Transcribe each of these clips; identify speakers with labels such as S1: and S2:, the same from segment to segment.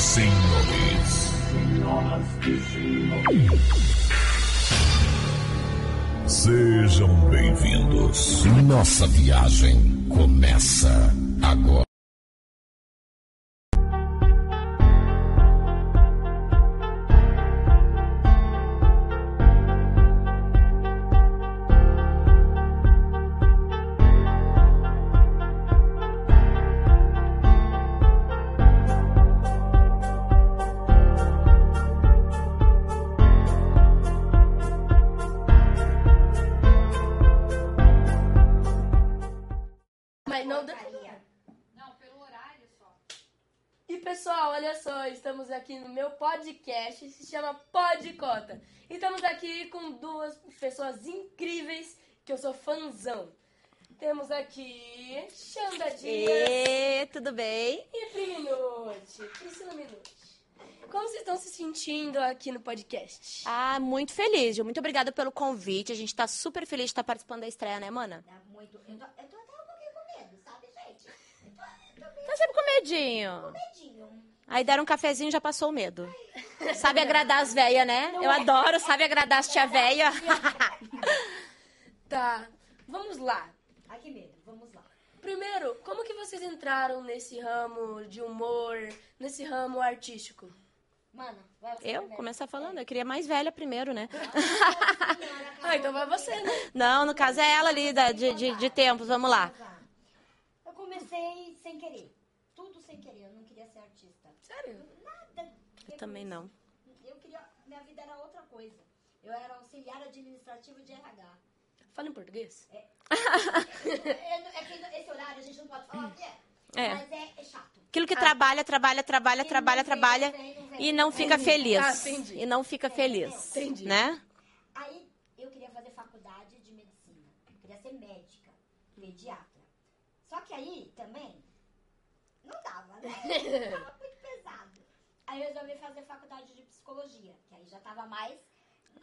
S1: senhores. Sejam bem-vindos. Nossa viagem começa agora.
S2: Podcast, se chama Podcota. E estamos aqui com duas pessoas incríveis que eu sou fãzão. Temos aqui Xanda Dias
S3: E tudo bem?
S2: e Pri Minuti. Priscila Minuti. Como vocês estão se sentindo aqui no podcast?
S3: Ah, muito feliz. Muito obrigada pelo convite. A gente tá super feliz de estar participando da estreia, né, mana?
S4: Dá muito. Eu tô, eu tô até um pouquinho com medo, sabe, gente? Eu tô, eu tô meio
S3: Tá sempre com medinho.
S4: medinho.
S3: Aí deram um cafezinho e já passou o medo. Sabe agradar as velhas, né? Eu adoro, sabe agradar as tia véia.
S2: Tá, vamos lá.
S4: Ai, que medo. Vamos lá.
S2: Primeiro, como que vocês entraram nesse ramo de humor, nesse ramo artístico?
S4: Mano, vai você
S3: Eu?
S4: primeiro.
S3: Começar falando, eu queria mais velha primeiro, né?
S2: Ah, então vai você, né?
S3: Não, no caso é ela ali da- de, de, de tempos, vamos lá.
S4: Eu comecei sem querer. Tudo sem querer. Eu não queria ser artista.
S2: Sério?
S4: Nada.
S3: Eu também não.
S4: Eu queria. Minha vida era outra coisa. Eu era auxiliar administrativo de RH.
S2: Fala em português.
S4: É, é que esse horário a gente não pode falar o que é.
S3: É.
S4: Mas é, é chato.
S3: Aquilo que trabalha, trabalha, trabalha, trabalha, trabalha e não fica feliz.
S2: Ah, entendi.
S3: E não fica feliz.
S2: Entendi.
S3: Né?
S4: Aí eu queria fazer faculdade de medicina. Eu queria ser médica, pediatra. Só que aí também não dava, né? Aí eu resolvi fazer faculdade de psicologia, que aí já tava mais.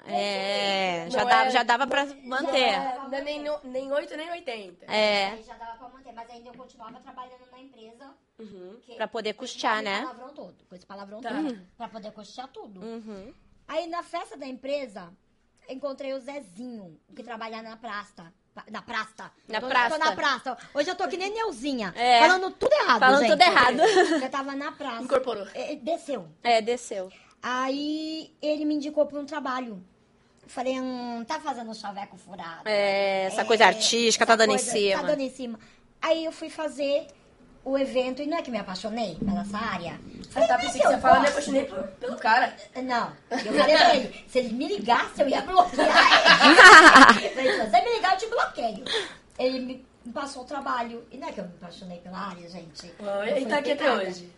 S3: É, já dava,
S2: é-
S3: já dava pra manter.
S2: Não é nem, nem 8 nem 80.
S3: É,
S4: Aí já dava pra manter, mas ainda eu continuava trabalhando na empresa.
S2: Uhum.
S4: que-
S3: Pra poder
S4: com esse
S3: custear, né?
S4: palavrão todo, com esse palavrão
S2: Tá.
S4: todo. Pra poder custear tudo.
S3: uhum.
S4: Aí na festa da empresa, encontrei o Zezinho, que trabalha na praça. Na praça.
S3: Na
S4: Tô-
S3: praça.
S4: Tô na praça. Hoje eu tô que nem Neuzinha.
S3: É.
S4: Falando tudo errado,
S3: Falando
S4: gente.
S3: tudo errado.
S4: Eu tava na praça.
S2: Incorporou.
S4: É, Desceu.
S3: É, desceu.
S4: Aí ele me indicou pra um trabalho. Falei, hum, tá fazendo chaveco furado.
S3: É, essa coisa artística tá
S4: essa
S3: dando em
S4: coisa-
S3: cima.
S4: Tá dando em cima. Aí eu fui fazer o evento, e não é que me apaixonei pela essa área.
S2: Ah, tá,
S4: "Mas
S2: pensei que
S4: eu
S2: você fala, me
S4: gosto."
S2: apaixonei por- pelo cara.
S4: Não, eu falei pra ele, se ele me ligasse, eu ia bloquear ele. Eu falei, se você me ligar, eu te bloqueio. Ele me passou o trabalho. E não é que eu me apaixonei pela área, gente.
S2: Oi, e tá aqui até hoje.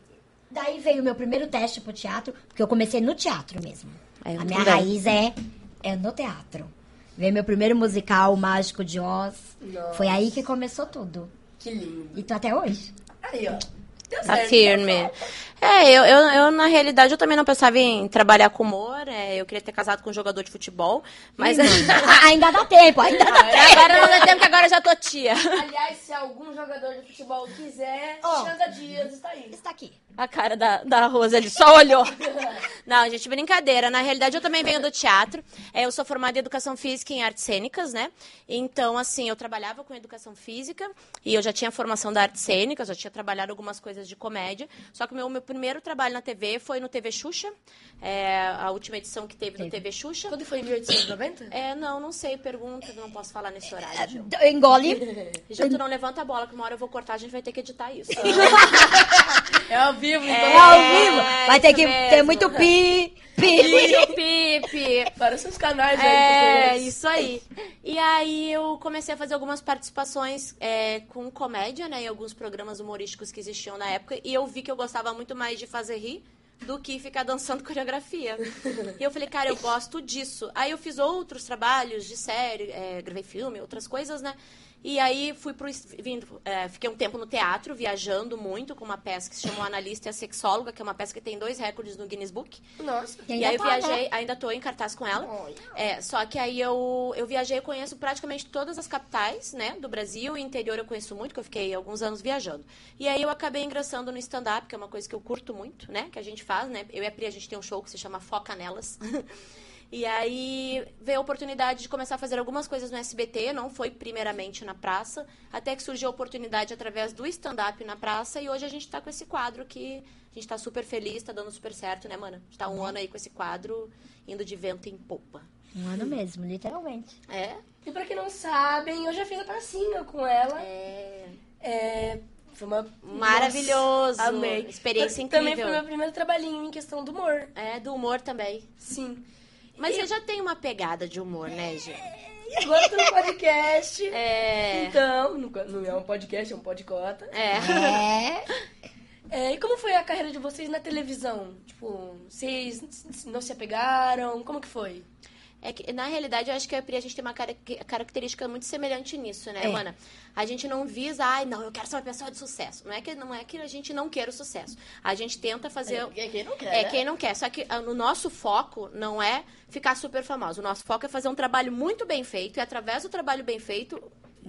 S4: Daí veio o meu primeiro teste pro teatro, porque eu comecei no teatro mesmo.
S3: É,
S4: a minha
S3: também.
S4: raiz é, é no teatro. Veio meu primeiro musical, o Mágico de Oz.
S2: Nossa.
S4: Foi aí que começou tudo.
S2: Que lindo.
S4: E tô até hoje.
S2: Aí, ó. Deu
S3: Tá
S2: certo.
S3: firme. É, eu, eu, eu, na realidade, eu também não pensava em trabalhar com humor. é, eu queria ter casado com um jogador de futebol. Mas
S4: Ah, ainda dá tempo, ainda dá tempo.
S3: agora não dá tempo, que agora eu já tô tia.
S2: Aliás, se algum jogador de futebol quiser,
S4: Ó.
S2: Xanda Dias está aí.
S4: Está aqui.
S3: A cara da, da Rosa, ele só olhou. Não, gente, brincadeira. Na realidade, eu também venho do teatro. É, eu sou formada em Educação Física e em Artes Cênicas, né? Então, assim, eu trabalhava com Educação Física e eu já tinha formação da Artes Cênicas, já tinha trabalhado algumas coisas de comédia. Só que o meu, meu primeiro trabalho na TV foi no TV Xuxa, é, a última edição que teve no TV Xuxa.
S2: Quando foi em 1890?
S3: É, não, não sei, pergunta, não posso falar nesse horário, Gil.
S4: Engole.
S3: Gil, tu não levanta a bola, que uma hora eu vou cortar, a gente vai ter que editar isso.
S2: É ao vivo, então.
S4: É ao vivo. Vai ter que
S3: mesmo.
S4: ter muito pi, pi.
S3: Pipi.
S2: Para os seus canais aí.
S3: É, isso aí. E aí eu comecei a fazer algumas participações é, com comédia, né? Em alguns programas humorísticos que existiam na época. E eu vi que eu gostava muito mais de fazer rir do que ficar dançando coreografia. e eu falei, cara, eu gosto disso. Aí eu fiz outros trabalhos de série, é, gravei filme, outras coisas, né? E aí fui pro, vindo, é, fiquei um tempo no teatro, viajando muito, com uma peça que se chamou Analista e a Sexóloga, que é uma peça que tem dois recordes no Guinness Book.
S2: Nossa.
S5: E
S3: E,
S5: ainda
S3: aí eu
S5: tá,
S3: viajei,
S5: né?
S3: ainda tô em cartaz com ela.
S5: Olha.
S3: É, só que aí eu, eu viajei, eu conheço praticamente todas as capitais, né, do Brasil e interior eu conheço muito, que eu fiquei alguns anos viajando. E aí eu acabei ingressando no stand-up, que é uma coisa que eu curto muito, né, que a gente faz, né, eu e a Pri, a gente tem um show que se chama Foca Nelas. E aí veio a oportunidade de começar a fazer algumas coisas no SBT, não foi primeiramente na praça, até que surgiu a oportunidade através do stand-up na praça, e hoje a gente tá com esse quadro que a gente tá super feliz, tá dando super certo, né, mana? A gente tá um ano aí com esse quadro, indo de vento em popa.
S5: Um ano mesmo, literalmente.
S3: É?
S2: E pra quem não sabem, eu já fiz a pracinha com ela.
S3: É.
S2: É, foi uma...
S3: Maravilhoso.
S2: Nossa, amei.
S3: Experiência
S2: Eu- Também
S3: incrível.
S2: foi meu primeiro trabalhinho em questão do humor.
S3: É, do humor também.
S2: Sim.
S3: Mas você já tem uma pegada de humor, né, Gê?
S2: E agora tô no podcast.
S3: É.
S2: Então, não não é um podcast, é um podcota.
S3: É.
S5: É.
S2: É, e como foi a carreira de vocês na televisão? Tipo, vocês não se apegaram? Como que foi?
S3: É que, na realidade, eu acho que a Pri, a gente tem uma cara- característica muito semelhante nisso, né,
S5: É.
S3: Mana? A gente não visa, ai, não, eu quero ser uma pessoa de sucesso. Não é que, não é que a gente não queira o sucesso. A gente tenta fazer.
S2: quem não quer,
S3: É,
S2: né?
S3: quem não quer. Só que ah, o nosso foco não é ficar super famoso. O nosso foco é fazer um trabalho muito bem feito e, através do trabalho bem feito,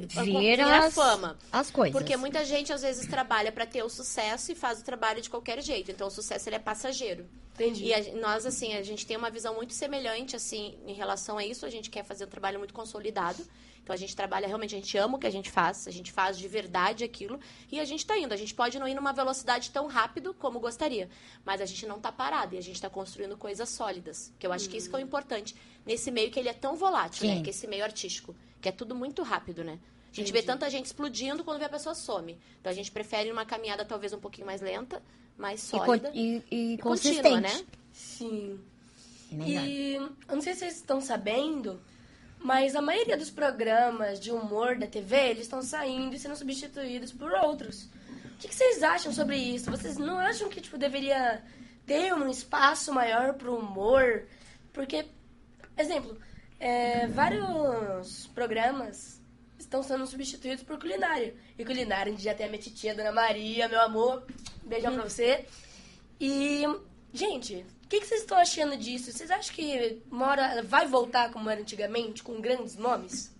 S5: Vira
S3: a
S5: as,
S3: fama.
S5: as coisas.
S3: Porque muita gente, às vezes, trabalha para ter o sucesso e faz o trabalho de qualquer jeito. Então, o sucesso ele é passageiro.
S2: Entendi.
S3: E a- nós, assim, a gente tem uma visão muito semelhante, assim, em relação a isso. A gente quer fazer um trabalho muito consolidado. Então, a gente trabalha realmente, a gente ama o que a gente faz, a gente faz de verdade aquilo. E a gente tá indo. A gente pode não ir numa velocidade tão rápido como gostaria. Mas a gente não tá parado e a gente tá construindo coisas sólidas. Que eu acho que isso que é o importante. Nesse meio que ele é tão volátil, né? Que esse meio artístico. Que é tudo muito rápido, né? A gente vê tanta gente explodindo quando vê a pessoa some. Então, a gente prefere uma caminhada talvez um pouquinho mais lenta, mais
S5: E, con-
S3: sólida.
S5: e, e
S3: contínua,
S5: consistente.
S3: né?
S2: Sim.
S5: Melhor.
S2: E eu não sei se vocês estão sabendo, mas a maioria dos programas de humor da TV, eles estão saindo e sendo substituídos por outros. O que, que vocês acham sobre isso? Vocês não acham que tipo, deveria ter um espaço maior pro humor? Porque, exemplo, é, vários programas estão sendo substituídos por culinária. E culinária, a gente já tem a minha titia, Dona Maria, meu amor, beijão pra você. E, gente, o que, que vocês estão achando disso? Vocês acham que uma hora vai voltar como era antigamente, com grandes nomes?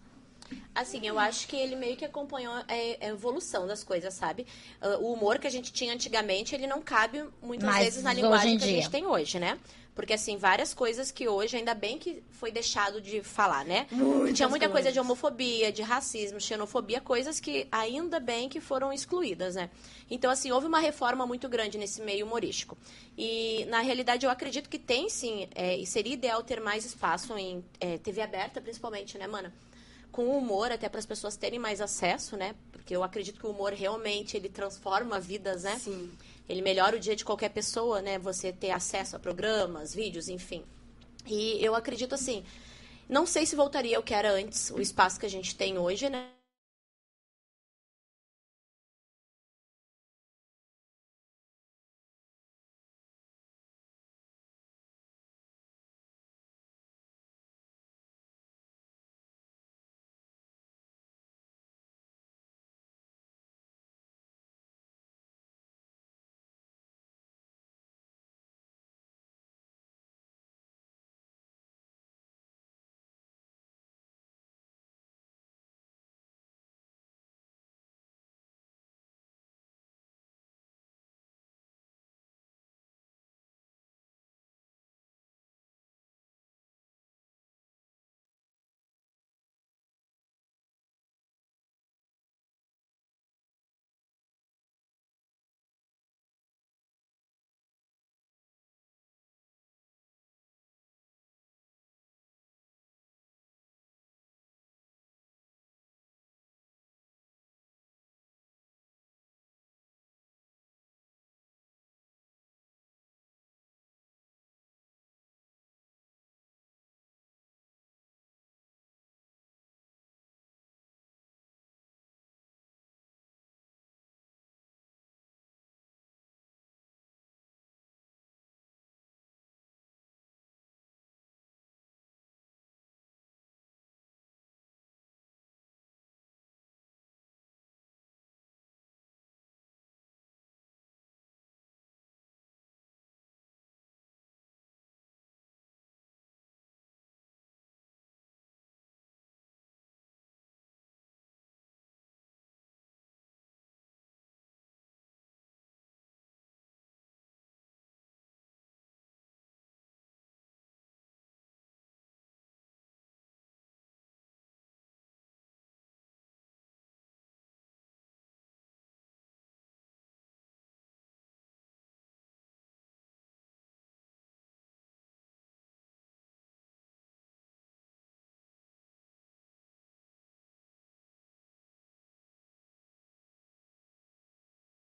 S3: Assim, eu acho que ele meio que acompanhou a, a evolução das coisas, sabe? Ah, o humor que a gente tinha antigamente, ele não cabe muitas
S5: Mas
S3: vezes na linguagem
S5: em
S3: que a gente tem hoje, né? Porque, assim, várias coisas que hoje, ainda bem que foi deixado de falar, né?
S2: Muitas
S3: tinha muita coisa
S2: coisas.
S3: de homofobia, de racismo, xenofobia, coisas que ainda bem que foram excluídas, né? Então, assim, houve uma reforma muito grande nesse meio humorístico. E, na realidade, eu acredito que tem, sim, é, e seria ideal ter mais espaço em é, TV aberta, principalmente, né, mana? Com o humor, até para as pessoas terem mais acesso, né? Porque eu acredito que o humor realmente ele transforma vidas, né?
S2: Sim.
S3: Ele melhora o dia de qualquer pessoa, né? Você ter acesso a programas, vídeos, enfim. E eu acredito assim, não sei se voltaria ao que era antes, o espaço que a gente tem hoje, né?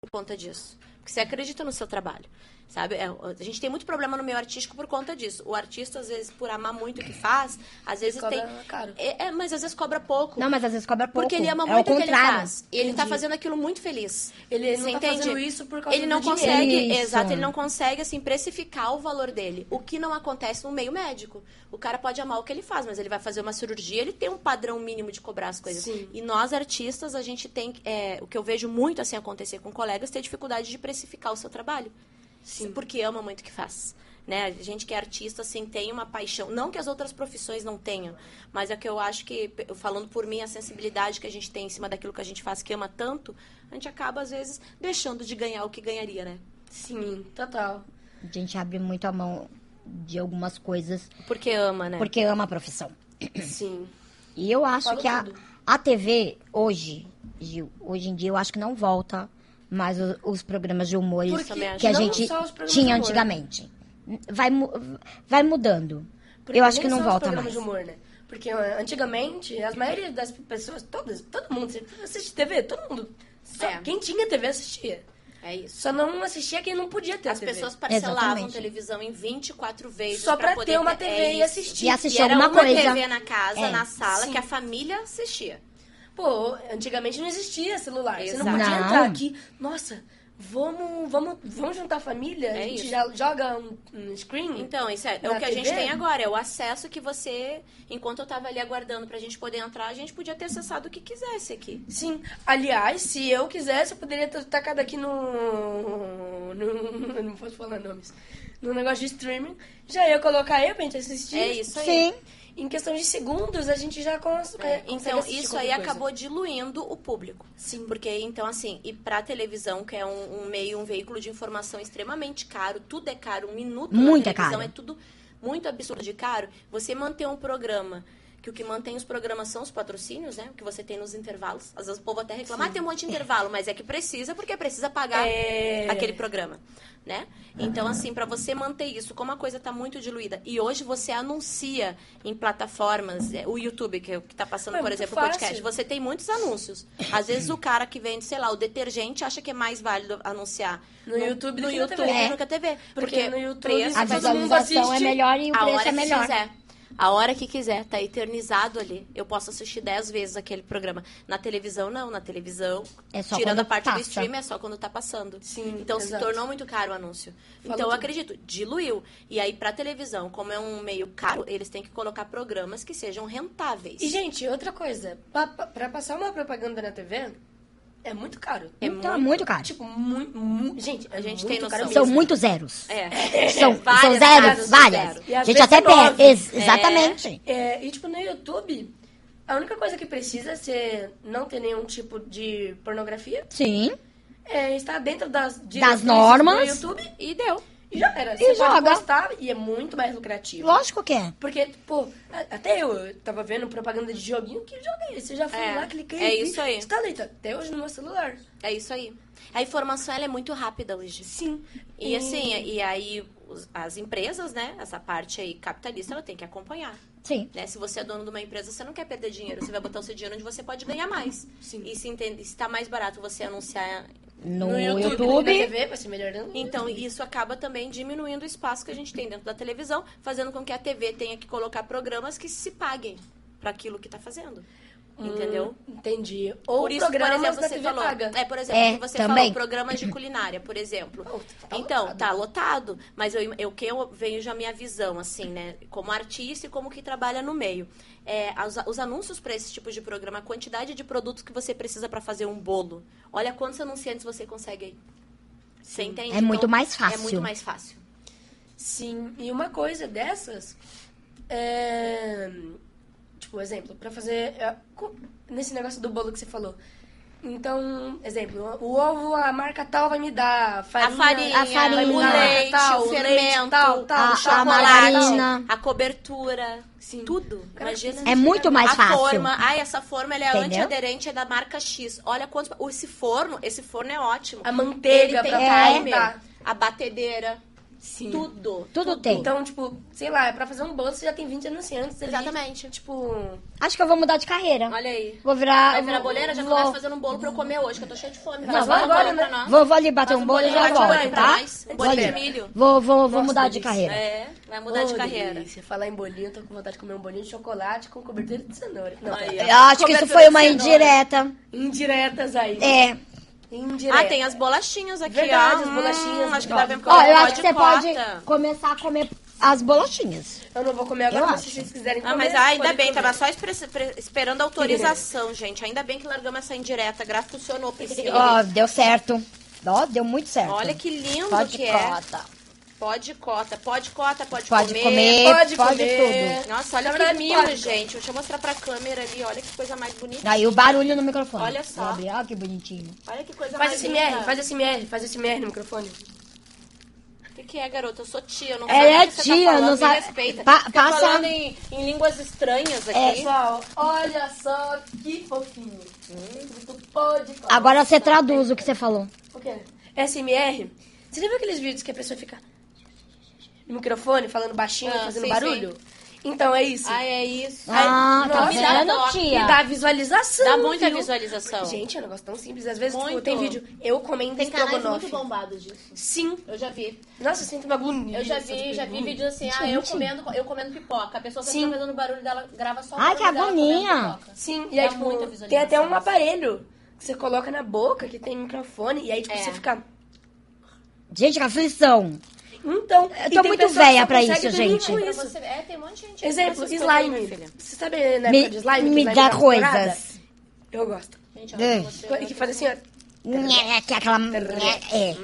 S3: Conta disso. Porque você acredita no seu trabalho. Sabe? É, a gente tem muito problema no meio artístico por conta disso. O artista, às vezes, por amar muito o que faz, às vezes
S2: Cobra
S3: tem.
S2: caro.
S3: É, é, mas às vezes cobra pouco.
S5: Não, mas às vezes cobra pouco.
S3: Porque ele ama
S5: é
S3: muito
S5: o
S3: que ele faz. E ele tá fazendo aquilo muito feliz.
S2: Ele não
S3: Você
S2: tá
S3: entende?
S2: fazendo isso por causa
S3: ele
S2: do
S3: não
S2: dinheiro.
S3: consegue,
S5: Isso.
S3: exato, ele não consegue assim precificar o valor dele. O que não acontece no meio médico. O cara pode amar o que ele faz, mas ele vai fazer uma cirurgia, ele tem um padrão mínimo de cobrar as coisas.
S2: Sim.
S3: E nós artistas, a gente tem é, o que eu vejo muito assim acontecer com colegas, ter dificuldade de precificar o seu trabalho.
S2: Sim.
S3: Porque ama muito o que faz. Né? A gente que é artista, assim, tem uma paixão. Não que as outras profissões não tenham, mas é que eu acho que, falando por mim, a sensibilidade que a gente tem em cima daquilo que a gente faz, que ama tanto, a gente acaba, às vezes, deixando de ganhar o que ganharia, né?
S2: Sim, total.
S5: A gente abre muito a mão de algumas coisas
S3: Porque ama, né?
S5: porque ama a profissão.
S2: Sim.
S5: E eu acho
S2: Fala
S5: que a, a TV, hoje, Gil, hoje em dia, eu acho que não volta mais o- os programas de humor que a gente
S2: só os programas
S5: tinha antigamente. Vai, vai mudando.
S2: Porque
S5: eu acho que não
S2: os
S5: volta mais.
S2: de humor, né? Porque antigamente, as maioria das pessoas, todas, todo mundo assiste TV, todo mundo. Só
S3: É.
S2: quem tinha TV assistia.
S3: É isso.
S2: Só não assistia quem não podia ter
S3: As
S2: TV.
S3: pessoas parcelavam
S5: Exatamente.
S3: televisão em 24 vezes
S2: Só pra
S3: poder
S2: ter uma TV
S3: é
S2: e assistir.
S5: E assistir
S3: E era
S5: alguma
S3: uma
S5: coisa.
S3: TV na casa,
S5: É.
S3: na sala,
S2: Sim.
S3: que a família assistia.
S2: Pô, anticamente não existia celular. Você não
S3: Exato.
S2: podia entrar aqui. Nossa, vamos, vamos, vamos juntar a família?
S3: É
S2: a gente
S3: isso.
S2: já joga um, um screen?
S3: Então, isso é, é o que a
S2: TV?
S3: gente tem agora, é o acesso que você, enquanto eu tava ali aguardando pra gente poder entrar, a gente podia ter acessado o que quisesse aqui.
S2: Sim. Aliás, se eu quisesse, eu poderia ter tacado aqui no. no não posso falar nomes. No negócio de streaming. Já ia colocar aí pra gente assistir.
S3: É isso aí.
S5: Sim.
S2: Em questão de segundos, a gente já cons
S3: É,
S2: consegue
S3: então, isso aí
S2: coisa.
S3: acabou diluindo o público.
S2: Sim.
S3: Porque, então, assim, e pra televisão, que é um, um meio, um veículo de informação extremamente caro, tudo é caro, um minuto
S5: Muito
S3: na
S5: é
S3: televisão
S5: caro.
S3: é tudo muito absurdo de caro. Você manter um programa, que o que mantém os programas são os patrocínios, né? O que você tem nos intervalos. Às vezes o povo até reclama, ah, tem um monte de intervalo, mas é que precisa, porque precisa pagar
S2: É.
S3: aquele programa, né? Então, assim, pra você manter isso, como a coisa tá muito diluída, e hoje você anuncia em plataformas, é, o YouTube, que, é o que tá passando,
S2: É
S3: por exemplo, o podcast, você tem muitos anúncios. Às vezes o cara que vende, sei lá, o detergente acha que é mais válido anunciar
S2: No YouTube do
S3: no
S2: que
S3: YouTube na TV.
S2: Porque no YouTube,
S3: preço,
S5: A visualização é melhor e o preço é melhor.
S3: quiser. A hora que quiser, tá eternizado ali. Eu posso assistir 10 vezes aquele programa. Na televisão, não. Na televisão,
S5: É só
S3: tirando a parte do
S5: passa.
S3: stream, é só quando tá passando.
S2: Sim,
S3: Então
S2: exato.
S3: se tornou muito caro o anúncio.
S2: Falou
S3: então eu acredito, diluiu. E aí pra televisão, como é um meio caro, eles têm que colocar programas que sejam rentáveis.
S2: E, gente, outra coisa. Pra- pra passar uma propaganda na TV, é muito caro.
S3: É
S5: então é muito caro.
S2: Tipo, muito, muito... Gente,
S3: A
S2: é
S3: gente
S2: muito
S3: tem
S2: caro
S3: noção.
S5: São
S2: mesmo.
S5: muitos zeros.
S3: É.
S5: São, são
S3: Várias
S5: zeros,
S3: casas de
S5: várias.
S3: zero.
S5: A gente até
S2: é
S5: perde. Ex- Exatamente.
S2: É, e, tipo, no YouTube, a única coisa que precisa ser não ter nenhum tipo de pornografia
S5: Sim.
S2: é estar dentro das diretrizes
S5: normas.
S2: do YouTube
S3: E deu.
S2: E já era.
S5: E
S2: Você pode
S5: joga.
S2: e é muito mais lucrativo.
S5: Lógico que é.
S2: Porque, pô, até eu, eu tava vendo propaganda de joguinho, que esse? Eu já fui
S3: É,
S2: lá, cliquei.
S3: é isso aí.
S2: Instalei, tá até hoje no meu celular.
S3: É isso aí. A informação ela é muito rápida hoje.
S2: Sim.
S3: E assim, e aí as empresas, né? Essa parte aí capitalista, ela tem que acompanhar.
S5: Sim.
S3: Né? Se você é dono de uma empresa, você não quer perder dinheiro, você vai botar o seu dinheiro onde você pode ganhar mais.
S2: Sim.
S3: E se entende, se tá mais barato você anunciar.
S5: No,
S2: e
S5: YouTube.
S2: na TV, vai ser melhor não.
S3: Então, isso acaba também diminuindo o espaço que a gente tem dentro da televisão, fazendo com que a TV tenha que colocar programas que se paguem para aquilo que tá fazendo. Entendeu?
S2: Hum, entendi. Ou
S3: por isso, por
S2: programas
S3: exemplo,
S2: da
S3: você
S2: TV
S3: falou.
S2: paga.
S3: É, por exemplo,
S5: É,
S3: que você
S5: também.
S3: falou programas de culinária, por exemplo.
S2: Oh, tá
S3: então,
S2: lotado.
S3: tá lotado, mas eu, eu que eu vejo a minha visão, assim, né? Como artista e como que trabalha no meio. É, os, os anúncios para esse tipo de programa, a quantidade de produtos que você precisa para fazer um bolo. Olha quantos anunciantes você consegue aí. Você entende? Então,
S5: É muito mais fácil.
S3: É muito mais fácil.
S2: Sim, e uma coisa dessas é. Tipo, exemplo, pra fazer. é, Nesse negócio do bolo que você falou. Então, exemplo, o ovo, a marca tal vai me dar. Farinha,
S3: a farinha,
S5: a farinha,
S3: o leite,
S2: tal,
S3: o fermento,
S2: tal, tal,
S5: a-
S3: o
S5: a
S3: chocolate,
S5: margarina.
S3: a cobertura,
S2: Sim.
S3: tudo.
S2: Cara,
S3: Imagina.
S5: É muito mais
S3: a
S5: fácil.
S3: forma, ai, essa forma ela é
S5: Entendeu?
S3: antiaderente, é da marca X. Olha quantos. Esse forno, esse forno é ótimo.
S2: A manteiga
S3: Ele tem
S2: pra
S3: timer,
S2: botar.
S3: a batedeira.
S2: Sim.
S3: Tudo.
S4: Tudo tem.
S2: Então, tipo, sei lá, é pra fazer um bolo, você já tem 20 anunciantes ali.
S3: Exatamente.
S2: Tipo,
S4: Acho que eu vou mudar de carreira.
S3: Olha aí.
S4: Vou virar.
S3: Vai virar boleira? Já
S4: vou,
S3: começa fazendo um bolo pra eu comer hoje, que eu tô cheia de fome.
S4: Não,
S3: Faz
S4: vai
S2: agora,
S3: bolo
S2: né?
S3: nós.
S4: Vou, vou ali bater
S3: Faz
S4: um
S3: um
S4: bolo e já volto,
S3: pra
S4: tá?
S3: nós. Um
S4: Vou
S3: bolinho de milho.
S4: Vou, vou, vou
S2: Nossa,
S4: mudar de
S2: delícia.
S4: carreira.
S3: É, vai mudar de carreira.
S2: delícia. Falar em bolinho, eu tô com vontade de comer um bolinho de chocolate com cobertura de cenoura. Não,
S3: Aí,
S4: Eu acho que isso foi uma indireta.
S2: indiretas aí.
S4: É.
S2: Indiretas.
S3: Ah, tem as bolachinhas aqui,
S2: Verdade,
S3: ó.
S2: as bolachinhas.
S3: Hum, acho que dá bem
S4: Ó, eu acho que você pode começar a comer as bolachinhas.
S2: Eu não vou comer agora,
S4: Eu
S2: mas
S4: acho.
S2: se vocês quiserem comer...
S3: Ah, mas ah, ainda bem,
S2: comer.
S3: tava só esperando a autorização, gente. Ainda bem que largamos essa indireta. Gra funcionou, Priscila.
S4: Ó, deu certo. Ó, deu muito certo.
S3: Olha que lindo
S4: Pode
S3: que é.
S4: cota.
S3: Pode cota, pode cota, pode,
S4: Pode
S3: comer.
S4: comer,
S2: pode
S4: pode,
S2: comer.
S4: tudo.
S3: Nossa, olha mimo,
S2: pode.
S3: gente. Deixa eu mostrar pra câmera ali. Olha que coisa mais bonita.
S4: Aí o barulho no microfone.
S3: Olha só.
S4: Abrir, Olha que bonitinho.
S3: Olha que coisa
S2: Faz
S3: mais
S2: SMR,
S3: linda.
S2: faz SMR, faz SMR no microfone.
S3: O que, que é, garota? Eu sou tia, eu não
S4: Ela
S3: sei
S4: é
S3: o que você
S4: tia,
S3: tá falando,
S4: não
S3: me respeita.
S4: Pa-
S3: Fica
S4: passa-
S3: falando em, em línguas estranhas aqui.
S4: É.
S2: Pessoal, olha só que fofinho. Tu pode comer.
S4: Agora você traduz o que você falou.
S2: O quê? SMR? Você já viu aqueles vídeos que a pessoa fica no microfone, falando baixinho,
S3: Ah,
S2: fazendo
S3: sim,
S2: barulho? Então, é isso.
S3: Ah, é isso.
S4: Ah, tá
S2: nossa,
S3: dá
S4: vendo,
S3: toque.
S2: E
S4: tia?
S2: dá visualização.
S3: Dá muita
S2: viu?
S3: visualização.
S2: Gente, é um negócio tão simples. Às vezes, tipo, tem vídeo eu comendo
S3: Tem canais
S2: estrogonofe.
S3: muito bombados disso.
S2: Sim.
S3: Eu já vi.
S2: Nossa, eu sinto uma agonia.
S3: Eu já vi, já vi vídeos assim, ah, eu comendo, eu comendo pipoca. A pessoa
S2: Sim.
S3: tá fazendo barulho dela, grava só
S4: Ai, que agonia.
S3: pipoca.
S2: Sim, e aí,
S3: Dá
S2: tipo,
S3: muita
S2: tem
S3: visualização.
S2: até um aparelho que você coloca na boca, que tem microfone, e aí, tipo,
S3: É.
S2: você fica...
S4: Gente, que aflição.
S2: Então,
S4: Eu tô muito velha
S2: consegue
S4: isso, gente.
S2: isso.
S3: você- é, tem um monte de gente.
S2: Exemplo, slime.
S3: filha.
S2: Você sabe na
S4: Me,
S2: de slime?
S4: me dá coisas.
S2: Eu gosto.
S3: Gente,
S4: É.
S3: olha você.
S2: E que faz assim, ó.
S4: Que é aquela. É.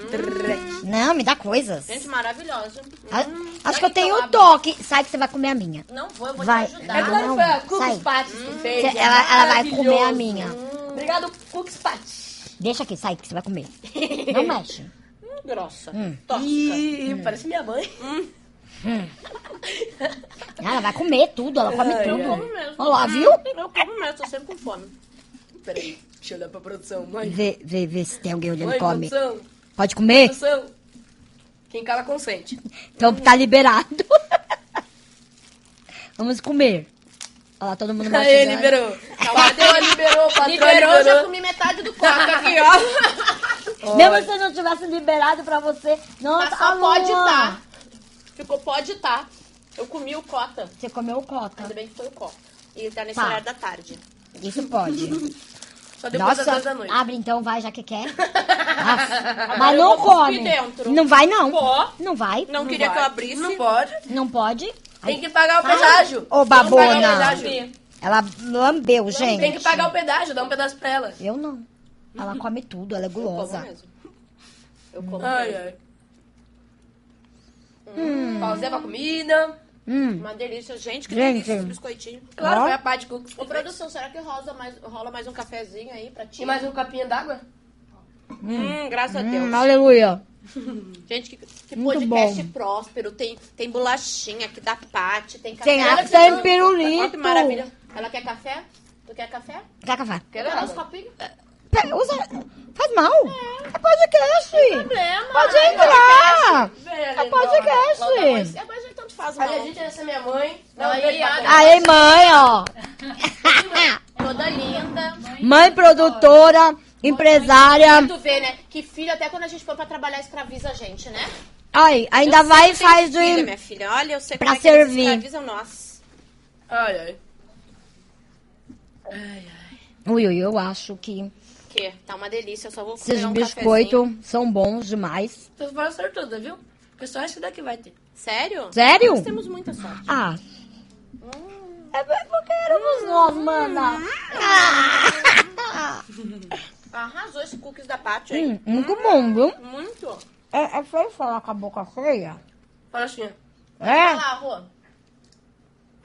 S4: Não, me dá coisas.
S3: Gente, maravilhosa.
S4: A-
S3: Hum,
S4: Acho que eu tenho um
S3: abro?
S4: toque. Sai que você vai comer a minha.
S3: Não vou, eu vou
S4: Vai.
S3: te
S2: É
S3: ajudar.
S2: claro
S4: não.
S2: que foi a Cooks
S4: Sai.
S2: Patty que fez.
S4: Cê-
S2: é
S4: ela, ela vai comer a minha.
S2: Obrigado, Cooks Patty.
S4: Deixa aqui, sai que você vai comer. Não mexe.
S3: Hum, grossa.
S4: Hum.
S3: Tóxica.
S2: Ih, parece minha mãe.
S4: Ela vai comer tudo, ela come
S2: Ai,
S4: tudo.
S3: Eu como mesmo.
S4: Olha lá, viu?
S3: Eu como mesmo, tô sempre com fome.
S2: Peraí, deixa eu olhar pra produção. Mãe,
S4: Vê, vê, vê se tem alguém olhando
S2: mãe,
S4: e come.
S2: produção,
S4: Pode comer?
S2: produção. Quem cala consente.
S4: Então tá liberado. Vamos comer. Olha lá, todo mundo
S2: Aê,
S4: mastigando.
S2: liberou. Liberou, patrão
S3: Liberou, já
S2: liberou.
S3: comi metade do copo aqui, ó.
S4: Mesmo se não tivesse liberado pra você. Nossa,
S3: Mas só
S4: Alô.
S3: pode tá. Ficou pode tá. Eu comi o cota.
S4: Você comeu o cota.
S3: Ainda bem que foi o copo. E tá nesse
S4: Tá.
S3: horário da tarde.
S4: Isso pode.
S2: Só depois das
S4: Nossa,
S2: 10 da noite.
S4: abre então, vai, já que quer. Nossa, Mas não
S3: eu
S4: come.
S3: dentro.
S4: Não vai, não.
S3: Pó.
S4: Não vai.
S3: Não,
S2: Não
S3: queria
S2: vai.
S3: que eu abrisse.
S2: Não pode.
S4: Não pode.
S2: Tem que pagar o pedágio.
S4: Ô, babona. Ela lambeu, gente.
S2: Tem que pagar o pedágio, dá um pedaço pra ela.
S4: Eu não. Ela come tudo, ela é
S3: Eu como
S4: gulosa.
S3: mesmo. Eu como
S2: Ai,
S3: mesmo.
S2: ai. Pausei pra comida.
S4: Hum.
S3: Uma delícia. Gente, que
S4: Gente.
S3: delícia esse biscoitinho.
S2: Claro, foi a parte de cookies.
S3: Ô, produção, será que rola mais, rola mais um cafezinho aí pra ti?
S2: E mais um copinho d'água?
S3: Hum, graças a Deus.
S4: Hum, aleluia.
S3: Gente, que, que
S4: Muito
S3: podcast
S4: bom.
S3: próspero. Tem, tem bolachinha aqui da Paty, tem café.
S4: Tem a
S3: que
S4: tem pirulito.
S3: Olha que maravilha. Ela quer café? Tu quer café?
S4: Quer café?
S3: Quer uns
S2: água.
S3: copinhos?
S4: Usa. Faz mal. É podcast.
S3: Problema.
S4: Pode entrar. É
S2: lindona.
S4: podcast.
S3: Mas, é, mas a gente tanto faz,
S2: Olha,
S3: não.
S2: gente, essa é minha mãe. Um
S3: Aí, a-
S2: ela.
S4: Aí, mãe, ó.
S3: Toda linda.
S4: Mãe produtora, empresária.
S3: Tu vê, né? Que filho, até quando a gente for pra trabalhar, escraviza a gente, né?
S4: Ai, ainda
S3: Eu
S4: vai e
S3: que
S4: faz o.
S3: filho, minha filha. Olha, eu sei
S4: pra
S3: como é que eles
S4: servir.
S3: escravizam nós.
S2: Ai, ai.
S4: Ui, ui, eu acho que
S3: Que tá uma delícia, eu só vou
S4: esses
S3: comer um cafezinho.
S4: biscoitos são bons demais.
S2: Vocês foram sortuda, viu? O pessoal acha que daqui vai ter.
S3: Sério?
S4: Sério?
S3: Nós temos muita sorte.
S4: Ah. É porque éramos nós, mana. Ah.
S3: Arrasou esse cookies da Paty, hein?
S4: Hum, muito bom, viu?
S3: Muito.
S4: É, é feio falar com a boca cheia.
S2: Fala assim,
S4: É?
S3: lá, Rô.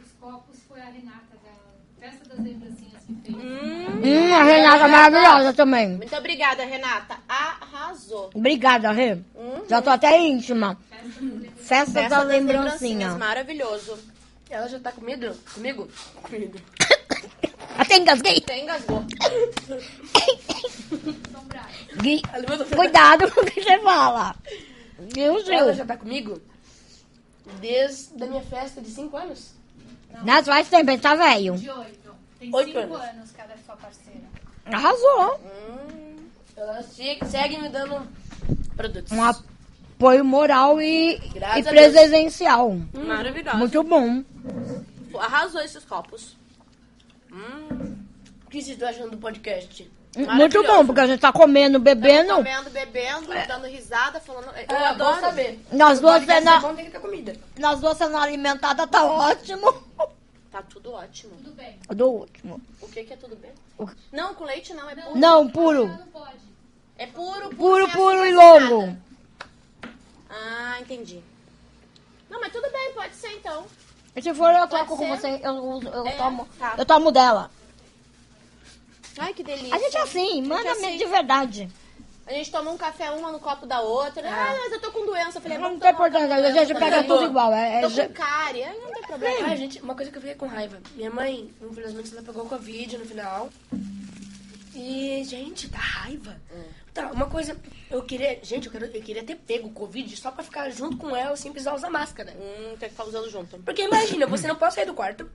S6: Os copos foi a Renata da Festa das Lembrancinhas que fez.
S4: Hum, a Renata é maravilhosa também.
S3: Muito obrigada, Renata. Arrasou.
S4: Obrigada, Rê. Já tô até íntima. Festa,
S3: Festa
S4: da
S3: das
S4: lembrancinha.
S3: Maravilhoso.
S2: Ela já tá comigo? Comigo? Comigo.
S4: Até engasguei.
S3: Até engasgou.
S2: Ela
S4: Cuidado com o que você fala. Meu
S2: Ela
S4: Deus.
S2: já tá comigo desde a minha festa de 5 anos.
S4: Nas faz tempo, ele tá velho.
S6: De oito. Tem
S2: Oito
S6: cinco
S2: anos.
S6: anos. que ela é sua parceira.
S4: Arrasou.
S2: Ela se- segue me dando produtos.
S4: Um apoio moral e,
S2: Graças
S4: e presencial.
S3: Maravilhosa.
S4: Muito bom.
S3: Arrasou esses copos.
S2: O que vocês estão achando do podcast?
S4: Muito bom, porque a gente tá comendo, bebendo.
S3: Comendo, bebendo, dando risada, falando. Eu
S2: Eu adoro
S3: adoro.
S2: saber.
S4: Nós duas sendo,
S2: é bom, tem que ter comida.
S4: nós duas sendo alimentadas, tá ótimo.
S3: Tá tudo ótimo.
S6: Tudo bem.
S4: Do último.
S3: O que que é tudo bem? Não, com leite não, é puro.
S4: Não, puro.
S6: Não pode.
S3: É puro, puro.
S4: Puro, puro e longo.
S3: Ah, entendi. Não, mas tudo bem, pode ser então.
S4: E se for, eu troco com você. Eu, uso- eu,
S3: É,
S4: tomo,
S3: tá.
S4: eu tomo dela.
S3: Ai, que delícia.
S4: A gente é assim, manda
S3: assim.
S4: mesmo de verdade.
S3: A gente toma um café uma no copo da outra. Ah, mas eu tô com doença. Eu falei,
S4: Não
S3: vamos
S4: tem importância, a gente pega tudo igual. É, é
S3: Tô
S4: ge-
S3: com cárie. Não tem problema.
S2: Ai, gente, uma coisa que eu fiquei com raiva. Minha mãe, infelizmente, ela pegou Covid no final. E, gente, dá raiva. Tá, uma coisa, eu queria. Gente, eu, quero- eu queria ter pego Covid só pra ficar junto com ela sem precisar usar máscara.
S3: Hum, tem que ficar usando junto.
S2: Porque imagina, você não pode sair do quarto.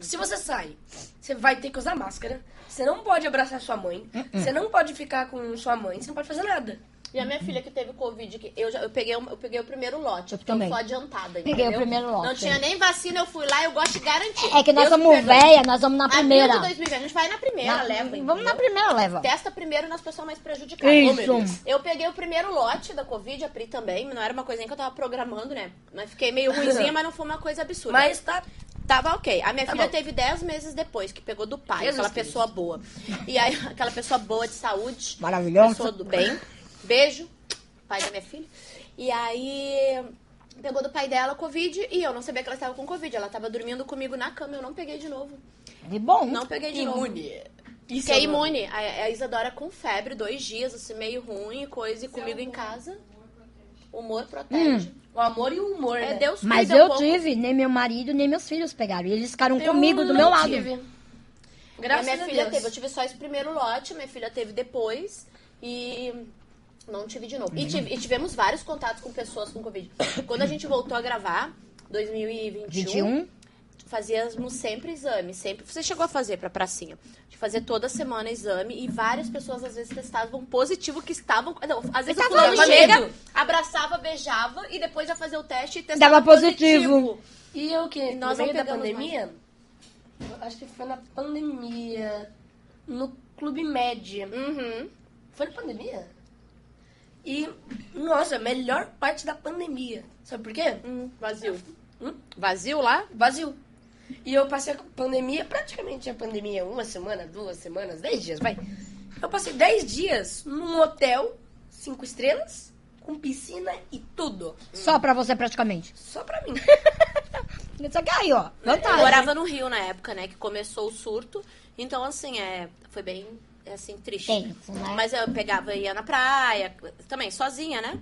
S2: Se você sai, você vai ter que usar máscara. Você não pode abraçar sua mãe. Você não pode ficar com sua mãe. Você não pode fazer nada.
S3: E a minha filha que teve Covid, que eu, já, eu, peguei, o- eu peguei o primeiro lote.
S4: Eu
S3: porque
S4: também.
S3: Eu sou adiantada,
S4: Peguei
S3: entendeu?
S4: o primeiro lote.
S3: Não tinha nem vacina, eu fui lá, eu gosto de garantir.
S4: É que nós
S3: Deus
S4: somos velha, nós vamos na
S3: Abril
S4: primeira.
S3: de 2020, a gente vai na primeira
S4: Na-
S3: leva.
S4: vamos
S3: entendeu?
S4: na primeira leva.
S3: Testa primeiro nas pessoas mais prejudicadas.
S4: Isso.
S3: Eu peguei o primeiro lote da Covid, a Pri também. Não era uma coisinha que eu tava programando, né? Mas fiquei meio ruimzinha, mas não foi uma coisa absurda.
S2: Mas tá.
S3: Tava ok. A minha
S2: Tá
S3: filha
S2: bom.
S3: teve 10 meses depois, que pegou do pai,
S2: Jesus
S3: aquela
S2: Cristo.
S3: pessoa boa. E aí, aquela pessoa boa de saúde.
S4: Maravilhosa.
S3: Pessoa do bem. Beijo, pai da minha filha. E aí, pegou do pai dela Covid e eu não sabia que ela estava com Covid. Ela tava dormindo comigo na cama, eu não peguei de novo.
S4: De bom.
S3: Não peguei de novo.
S2: Imune. Isso
S3: Que é imune. A, a Isadora com febre, dois dias, assim, meio ruim e coisa, e comigo em casa. Humor protege.
S2: O amor e o humor,
S3: É
S2: né?
S3: Deus
S4: Mas
S3: um
S4: eu
S3: pouco.
S4: tive, nem meu marido, nem meus filhos pegaram. E eles ficaram
S2: Eu
S4: comigo do meu lado.
S2: tive.
S3: a
S2: Graças
S3: minha
S2: a
S3: filha
S2: Deus.
S3: teve, eu tive só esse primeiro lote, minha filha teve depois e não tive de novo. E, tive- e tivemos vários contatos com pessoas com Covid. Quando a gente voltou a gravar, 2021,
S4: 21.
S3: fazíamos sempre exame, sempre. Você chegou a fazer pra pracinha? De fazer toda semana exame e várias pessoas às vezes testavam positivo que estavam. Não, às vezes o fulano
S2: falando
S3: chega, abraçava, beijava e depois já fazia o teste e testava
S4: Dava positivo.
S2: E eu que,
S3: E nós
S2: no
S3: não
S2: meio da pandemia, eu acho que foi na pandemia, no Clube Med.
S3: Uhum.
S2: Foi na pandemia? E, nossa, melhor parte da pandemia. Sabe por quê?
S3: Hum, vazio.
S2: Hum?
S3: Vazio lá?
S2: Vazio. E eu passei a pandemia, praticamente a pandemia, uma semana, duas semanas, dez dias, vai. Eu passei dez dias num hotel, cinco estrelas, com piscina e tudo.
S4: Só pra você praticamente.
S2: Só pra mim.
S4: Isso aqui aí, ó.
S3: Eu
S4: Vantagem.
S3: morava no Rio na época, né? Que começou o surto. Então, assim, é, foi bem, assim, triste.
S4: Tenso, né?
S3: Mas eu pegava, ia na praia, também, sozinha, né?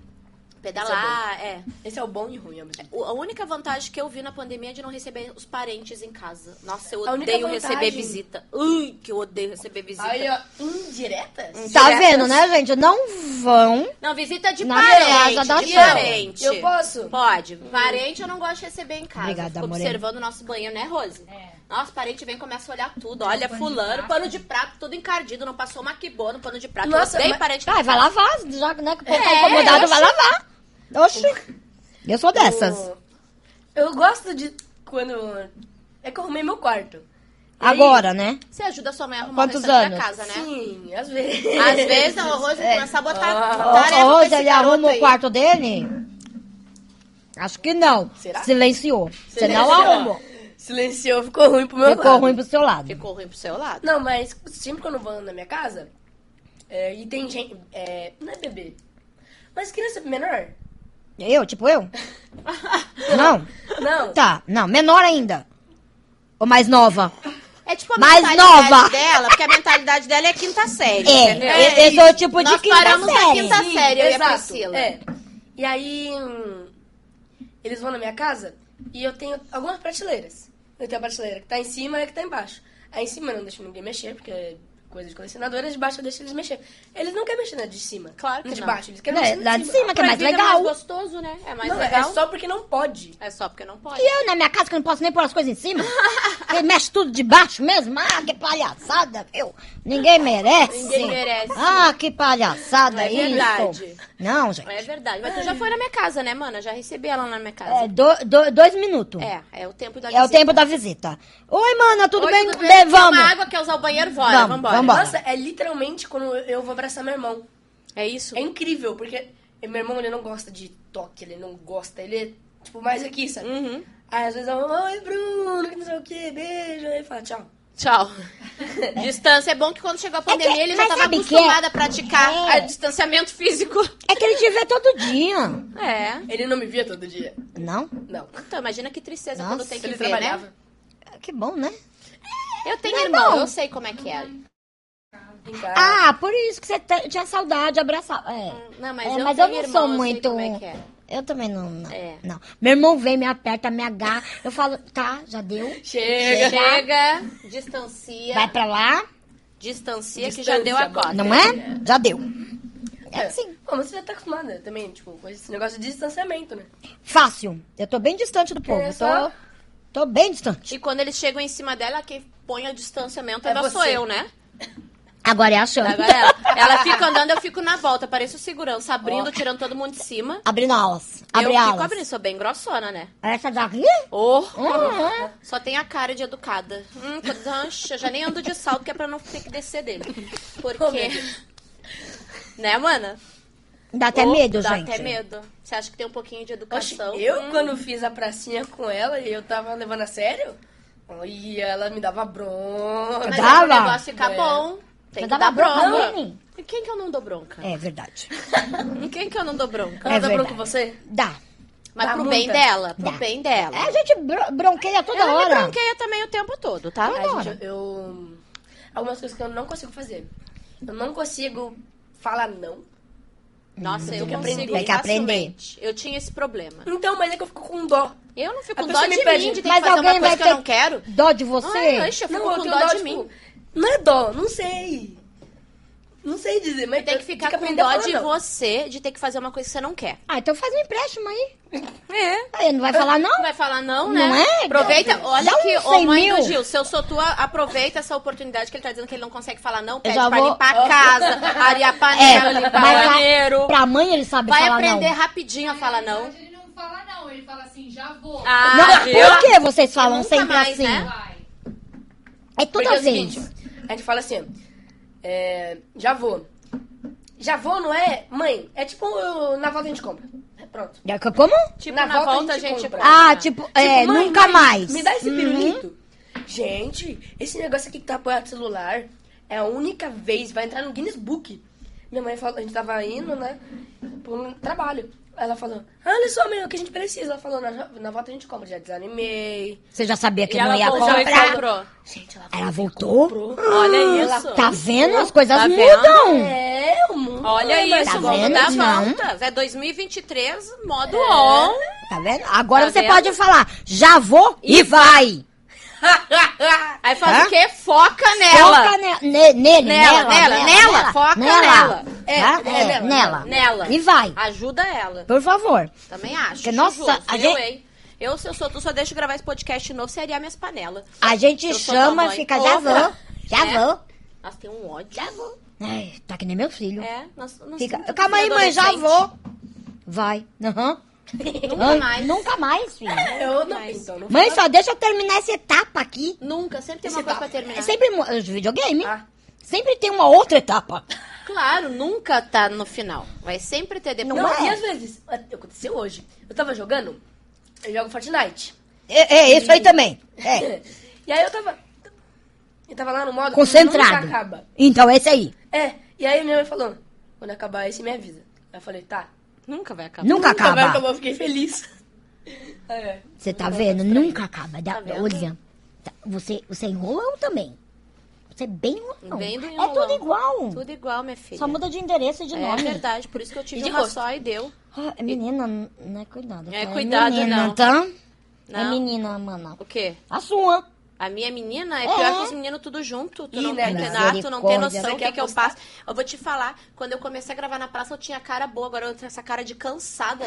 S3: Pedalar, é.
S2: Esse é o bom e ruim ao mesmo tempo.
S3: O- A única vantagem que eu vi na pandemia é de não receber os parentes em casa. Nossa, eu
S2: A
S3: odeio
S2: vantagem-
S3: receber visita. Ui, que eu odeio receber visita.
S2: Aí, ó, indiretas?
S4: Tá vendo, né, gente? Não vão.
S3: Não, visita de
S4: Na
S3: parente,
S4: casa da
S3: de parente.
S2: Eu posso?
S3: Pode. Parente eu não gosto de receber em casa.
S4: Obrigada,
S3: Fico observando o nosso banheiro, né, Rose?
S6: É.
S3: Nossa, parente vem e começa a olhar tudo. Olha,
S6: Pano de
S3: fulano,
S6: prato.
S3: pano de prato, tudo encardido. Não passou uma no pano de prato.
S2: Nossa,
S3: eu odeio
S2: mas-
S3: parente.
S4: Tá, vai lavar. Já né, que o povo tá
S3: É,
S4: incomodado, vai lavar. Oxi. Eu sou dessas.
S2: O- Eu gosto de quando. É que eu arrumei meu quarto. E aí-
S4: Agora, né?
S3: Você ajuda sua mãe a arrumar
S4: Quantos
S3: o restante
S4: anos?
S3: da casa, né?
S2: Sim, às vezes.
S3: Às vezes, o Rose começa a botar
S2: Ah.
S3: pra
S4: Rose, ele arruma
S3: aí.
S4: o quarto dele? Acho que não.
S2: Será?
S4: Silenciou. Você não
S2: Silenciou.
S4: arrumou.
S2: Silenciou, ficou ruim pro meu
S4: Ficou
S2: lado.
S4: ruim pro seu lado.
S3: Ficou ruim pro seu lado.
S2: Não, mas sempre quando eu vou na minha casa, é, e tem gente. É, não é bebê. Mas criança menor?
S4: Eu, tipo eu? Não.
S2: Não.
S4: Tá, não. Menor ainda. Ou mais nova?
S3: É tipo a
S4: Mais
S3: mentalidade
S4: nova.
S3: dela, porque a mentalidade dela é quinta série,
S4: É,
S3: entendeu?
S4: eu, eu sou o tipo de
S3: Nós
S4: quinta
S3: paramos na
S4: série.
S3: quinta série, eu e a
S2: Exato,
S3: Priscila.
S2: É. E aí, hum, eles vão na minha casa e eu tenho algumas prateleiras. Eu tenho a prateleira que tá em cima e a que tá embaixo. Aí em cima eu não deixo ninguém mexer, porque coisa de colecionadora, de baixo eu deixo eles mexer. Eles não querem mexer na de cima.
S3: Claro que
S2: na de
S3: não.
S2: baixo, eles querem
S4: É,
S2: mexer na
S4: lá de cima, que é mais legal.
S3: É mais gostoso, né? É mais
S2: Não,
S3: legal.
S2: é só porque não pode.
S3: É só porque não pode.
S4: E eu, na minha casa, que não posso nem pôr as coisas em cima? Ele mexe tudo de baixo mesmo? Ah, que palhaçada, viu? Ninguém merece.
S3: Ninguém merece.
S4: Ah, que palhaçada
S3: É
S4: isso.
S3: verdade.
S4: Não, gente.
S3: É verdade. Mas tu já foi na minha casa, né, mana? Já recebi ela na minha
S4: É,
S3: casa.
S4: do- do- dois minutos.
S3: É, é o tempo da
S4: É o
S3: visita.
S4: tempo da visita. Oi, mana, tudo
S3: Oi,
S4: bem?
S3: tudo
S4: Bem, Vamos.
S3: uma água, quer usar o banheiro? Bora,
S4: Vamos,
S3: vambora.
S4: vambora.
S2: Nossa, é literalmente quando eu- vou abraçar meu irmão.
S3: É isso?
S2: É incrível, porque meu irmão ele não gosta de toque, ele não gosta, ele é tipo mais aqui, sabe?
S3: Uhum.
S2: Aí às vezes eu, oi Bruno, que não sei o que, beijo, aí fala tchau.
S3: Tchau. Distância é bom que quando chegou a pandemia
S4: que-
S3: ele já estava
S4: que
S3: acostumado a praticar
S4: É.
S3: a distanciamento físico.
S4: É que ele te vê todo dia.
S3: É.
S2: Ele não me via todo dia.
S4: Não?
S2: Não.
S3: Então, imagina que tristeza
S4: Nossa,
S3: quando tem que
S2: Ele
S3: ver,
S2: trabalhava.
S3: né?
S4: Que bom, né?
S3: Eu tenho
S4: Não é
S3: irmão,
S4: bom.
S3: eu sei como é que é.
S4: Ah, por isso que você tinha saudade de abraçar. É.
S3: Não, mas
S4: É,
S3: eu
S4: mas eu não
S3: irmão,
S4: sou
S3: eu sei
S4: muito.
S3: Como é que é.
S4: Eu também não. Não,
S3: É.
S4: não. Meu irmão vem, me aperta, me agarra. Eu falo, tá, já deu.
S2: Chega.
S3: Chega, distancia,
S4: Vai pra lá.
S3: distancia que
S2: Distância,
S3: já deu a cota.
S4: Não é? Já deu. É assim.
S2: Pô, mas você já tá acostumada também, tipo, com esse negócio de distanciamento, né?
S4: Fácil. Eu tô bem distante do povo.
S2: É só-
S4: Tô, tô bem distante.
S3: E quando eles chegam em cima dela, quem põe o distanciamento
S2: É
S3: ainda sou
S2: você.
S3: eu, né?
S4: Agora é a chance.
S3: Agora ela, ela fica andando, eu fico na volta, pareço segurança, abrindo, tirando todo mundo de cima.
S4: Abrindo aulas. Abre
S3: eu fico
S4: aulas.
S3: abrindo, sou bem grossona, né?
S4: Essa daqui?
S3: Oh,
S4: Uhum.
S3: Só tem a cara de educada. Hum, eu já nem ando de salto, que é pra não ter que descer dele. Porque. né, mana?
S4: Dá até
S3: Oh,
S4: medo,
S3: dá
S4: gente.
S3: até medo. Você acha que tem um pouquinho de
S2: Oxe,
S3: educação?
S2: eu,
S3: Hum.
S2: quando fiz a pracinha com ela e eu tava levando a sério, e ela me dava bronca.
S3: Mas
S4: Dava?
S3: é pro negócio ficar
S2: É.
S3: bom. Tem
S4: Você
S3: que
S4: dava
S3: dar
S4: bronca
S3: bronca.
S4: nele?
S3: E quem que eu não dou bronca?
S4: É verdade.
S3: Em quem que eu não dou bronca?
S2: Ela
S4: É
S2: dá
S4: verdade.
S2: bronca em você?
S4: Dá.
S3: Mas
S2: Dá
S3: pro
S2: muita.
S3: bem dela, pro
S4: Dá.
S3: bem dela.
S4: É, a gente bro- bronqueia toda
S3: Ela
S4: hora.
S3: bronqueia também o tempo todo, tá?
S4: Toda
S2: Ai,
S4: hora.
S2: gente, eu. Algumas coisas que eu não consigo fazer. Eu não consigo falar não.
S3: Nossa, eu
S2: que
S3: consigo.
S4: Tem que aprender.
S3: Eu tinha esse problema.
S2: Então, mas é que eu fico com dó.
S3: Eu não fico
S2: A
S3: com dó de mim, de ter
S4: mas
S3: que fazer uma
S4: alguém
S3: coisa
S4: vai
S3: que eu
S4: ter-
S3: não quero.
S4: Dó de você?
S3: Anxa, eu fico
S2: não, eu
S3: com
S2: tenho
S3: dó, de
S2: tipo,
S3: mim.
S2: Não é dó, não sei. Não sei dizer, mas
S3: Tem que ficar com
S2: aprender
S3: dó de
S2: não.
S3: você, de ter que fazer uma coisa que você não quer.
S4: Ah, então faz um empréstimo aí.
S3: É.
S4: Aí não vai falar não?
S3: Não vai falar não, né?
S4: Não é?
S3: Aproveita, olha
S4: uns
S3: aqui, ô
S4: 100
S3: mãe do
S4: mil.
S3: Gil, se eu sou tua, aproveita essa oportunidade que ele tá dizendo que ele não consegue falar não, pede
S4: já
S3: pra
S4: vou-
S3: limpar a casa, arear
S4: É,
S3: panela, limpar
S4: mas
S3: o banheiro.
S4: Pra mãe ele sabe
S3: Vai
S4: falar
S3: aprender
S4: não.
S3: rapidinho a falar não.
S6: Ele não fala não, ele fala assim, já vou.
S3: Ah,
S4: Não,
S3: viu?
S4: por que vocês falam sempre
S3: mais,
S4: assim?
S3: né?
S6: Vai.
S4: É
S2: Porque
S4: toda
S2: é o
S4: vez.
S2: seguinte, a gente fala assim, é, já vou. Já vou não é, mãe, é tipo na volta a gente compra. É, pronto.
S4: Já que- Como?
S3: Tipo,
S2: Na
S3: na,
S2: volta a
S3: volta a
S2: gente
S3: gente...
S2: compra.
S4: Ah, tipo, é,
S2: Tipo, mãe,
S4: nunca
S2: mãe,
S4: mais.
S2: Me dá esse
S4: Uhum.
S2: pirulito. Gente, esse negócio aqui que tá apoiado no celular é a única vez, vai entrar no Guinness Book. Minha mãe falou, a gente tava indo, né, por um trabalho. Ela falou, olha só, mãe, o que a gente precisa. Ela falou, na, na volta a gente compra. Já desanimei.
S4: Você já sabia que
S3: E
S4: não
S3: ela
S4: ia
S3: voltou e
S4: comprar.
S3: comprou.
S2: Gente, ela,
S4: Ela voltou?
S2: comprou.
S3: Olha isso.
S4: Tá vendo? As coisas
S3: Tá
S4: mudam.
S2: É, o mundo.
S3: Olha
S2: é
S3: isso,
S4: Tá
S3: o mundo
S4: vendo?
S3: dá voltas. É 2023, modo on.
S4: Tá vendo? Agora
S3: Tá
S4: você
S3: vendo?
S4: pode falar, já vou e vai.
S3: Aí faz
S4: Hã?
S3: o quê? Foca nela.
S4: Foca ne- ne- nele,
S3: Nela,
S4: nela,
S3: nela, nela, foca nela.
S2: É, é nela,
S4: nela. E vai.
S3: Ajuda ela.
S4: Por favor.
S3: Também acho.
S4: Porque, nossa, a
S3: eu,
S4: gente-
S3: hein? Eu, se eu sou tu, só deixo gravar esse podcast novo, arear minhas panelas.
S4: A gente chama fica, já vou. Já
S3: É.
S4: vou.
S3: Nossa, tem um ódio.
S4: Já vou. Ai, tá que nem meu filho.
S3: É, nós, nós
S4: Fica, calma aí, mãe, já vou. Vai. Aham.
S3: Nunca
S4: Ai,
S3: mais.
S4: Nunca mais, filho.
S2: Eu não, então, não
S4: Mãe,
S2: fala.
S4: só deixa eu terminar essa etapa aqui.
S3: Nunca, sempre tem uma
S2: Esse
S3: coisa pra
S2: etapa.
S3: terminar.
S4: É sempre os videogame.
S2: Ah.
S4: Sempre tem uma outra etapa.
S3: Claro, nunca tá no final. Vai sempre ter depois.
S2: Não,
S4: é?
S2: e às vezes, aconteceu hoje, eu tava jogando, eu jogo Fortnite.
S4: É, é isso aí também. É.
S2: E aí eu tava. Eu tava lá no modo.
S4: Concentrado.
S2: Nunca acaba.
S4: Então, esse aí.
S2: É, e aí minha mãe falou: quando acabar esse, me avisa. Aí eu falei: tá.
S3: Nunca vai acabar.
S4: Nunca
S2: Nunca vai
S4: acaba.
S2: acabar, eu fiquei feliz. É.
S4: Você tá vendo? Nunca acaba. Dá-
S3: Tá vendo?
S4: Olha, tá- você, você é enrolão também. Você é bem enrolão.
S3: Bem do
S4: É
S3: enrolão.
S4: tudo igual.
S3: Tudo igual, minha filha.
S4: Só muda de endereço e de
S3: É
S4: nome.
S3: verdade, por isso que eu tive
S2: de
S3: uma
S2: rosto.
S3: só e deu.
S4: Ah, menina, n- não é cuidado.
S3: É
S4: tá?
S3: cuidado,
S4: menina,
S3: não.
S4: Tá? É
S3: Não.
S4: menina, mano.
S3: O quê?
S4: A sua.
S3: A minha menina é
S4: É.
S3: pior que os meninos tudo junto. Tu
S2: Ih,
S3: não,
S2: né,
S3: tem,
S2: né?
S3: tu não tem noção
S2: Você
S3: do que,
S2: quer
S3: que eu passo. Eu vou te falar, quando eu comecei a gravar na praça, eu tinha cara boa. Agora eu tenho essa cara de cansada.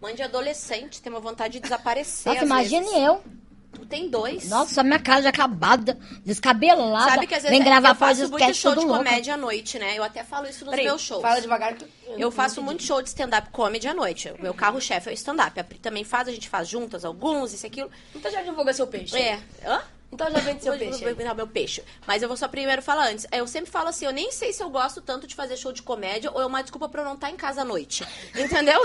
S3: Mãe de adolescente, tem uma vontade de desaparecer.
S4: Nossa, imagine
S3: vezes.
S4: eu.
S3: Tu tem dois.
S4: Nossa, minha cara já acabada, descabelada.
S3: Sabe que às vezes
S4: Vem gravar
S3: eu faço muito show de
S4: louca.
S3: comédia à noite, né? Eu até falo isso nos
S2: Peraí,
S3: meus shows.
S2: Fala devagar que
S3: Eu faço muito show de stand-up comedy à noite. O meu carro-chefe é o stand-up. A Pri também faz, a gente faz juntas alguns, isso e aquilo.
S2: Então já divulga seu peixe.
S3: É. Hã?
S2: Então já vende seu peixe.
S3: vou virar meu peixe. Mas eu vou só primeiro falar antes. Eu sempre falo assim, eu nem sei se eu gosto tanto de fazer show de comédia ou é uma desculpa pra eu não estar em casa à noite. Entendeu?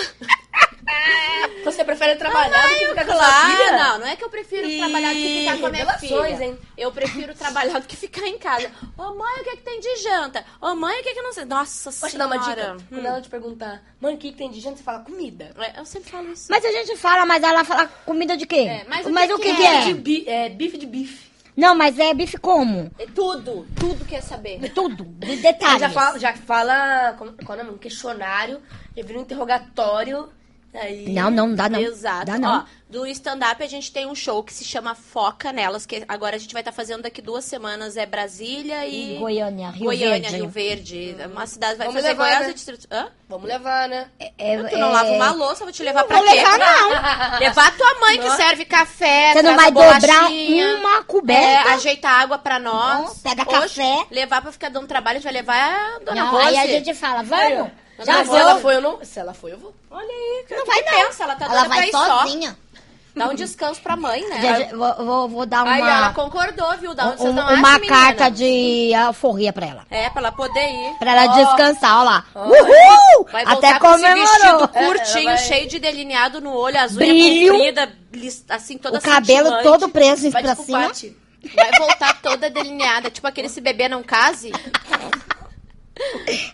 S2: Você prefere trabalhar do que ficar com a sua
S3: claro,
S2: filha?
S3: não, não é que eu prefiro
S2: Ih,
S3: trabalhar do que ficar com a minha filha.
S2: hein?
S3: Eu prefiro trabalhar do que ficar em casa. Ô mãe, o que é que tem de janta? Ô mãe, o que é que não sei? Nossa
S2: Posso te dar uma
S3: senhora.
S2: dica? Quando ela te perguntar, mãe, o que, que tem de janta? Você fala comida.
S3: É, eu sempre falo isso.
S4: Mas a gente fala, mas ela fala comida de quê?
S3: É, mas o
S4: mas
S3: que
S4: o que,
S3: que
S4: que
S3: é?
S4: é?
S2: De bi- é bife de bife.
S4: Não, mas é bife como?
S3: É tudo, tudo quer saber.
S4: Tudo, de detalhes.
S2: já fala, já fala como, qual é o nome? um questionário, já vira um interrogatório. Aí...
S4: Não, não dá não.
S3: Exato.
S4: Dá não.
S3: Ó, do stand-up a gente tem um show que se chama Foca Nelas, que agora a gente vai estar fazendo daqui duas semanas. É Brasília e.
S4: E Goiânia, Rio
S3: Goiânia,
S4: Verde.
S3: Rio Verde. É Uma cidade vai
S2: Vamos
S3: fazer
S2: levar,
S3: Goiás
S2: né?
S3: e Distrito. Hã?
S2: Vamos levar, né?
S4: É,
S3: Tu não
S4: é-
S3: lava uma louça, eu vou te levar pra
S4: vou
S3: quê?
S4: levar, não.
S3: Levar a tua mãe que serve café,
S4: Você não vai dobrar uma coberta?
S3: É, ajeita água pra nós.
S4: Ó, pega
S3: Hoje,
S4: café.
S3: Levar pra ficar dando trabalho, a gente vai levar a dona
S4: Não,
S3: Rose.
S4: aí a gente fala,
S2: Aí,
S4: Já
S2: se ela foi, eu não. Se ela foi, eu vou.
S3: Olha aí,
S4: Não
S3: tu
S4: vai não.
S3: pensa, ela tá
S4: Ela vai
S3: ir só.
S4: sozinha.
S3: Dá um descanso pra mãe, né?
S4: Já- já- Vou, vou, dar
S3: Aí ela
S4: uma,
S3: concordou, viu? Onde
S4: um-
S3: não
S4: uma
S3: menina?
S4: carta de alforria pra ela.
S3: É, pra ela poder ir.
S4: Pra ela
S2: Ó.
S4: descansar, ó lá. Uhul!
S3: Vai
S4: Até
S3: com esse vestido
S4: comemorou.
S3: curtinho,
S2: É, vai-
S3: cheio de delineado no olho, compridas, lis- assim, toda
S4: O cabelo todo preso
S2: Vai
S4: pra
S2: desculpar,
S4: cima.
S3: Vai voltar toda delineada, tipo aquele se bebê não case.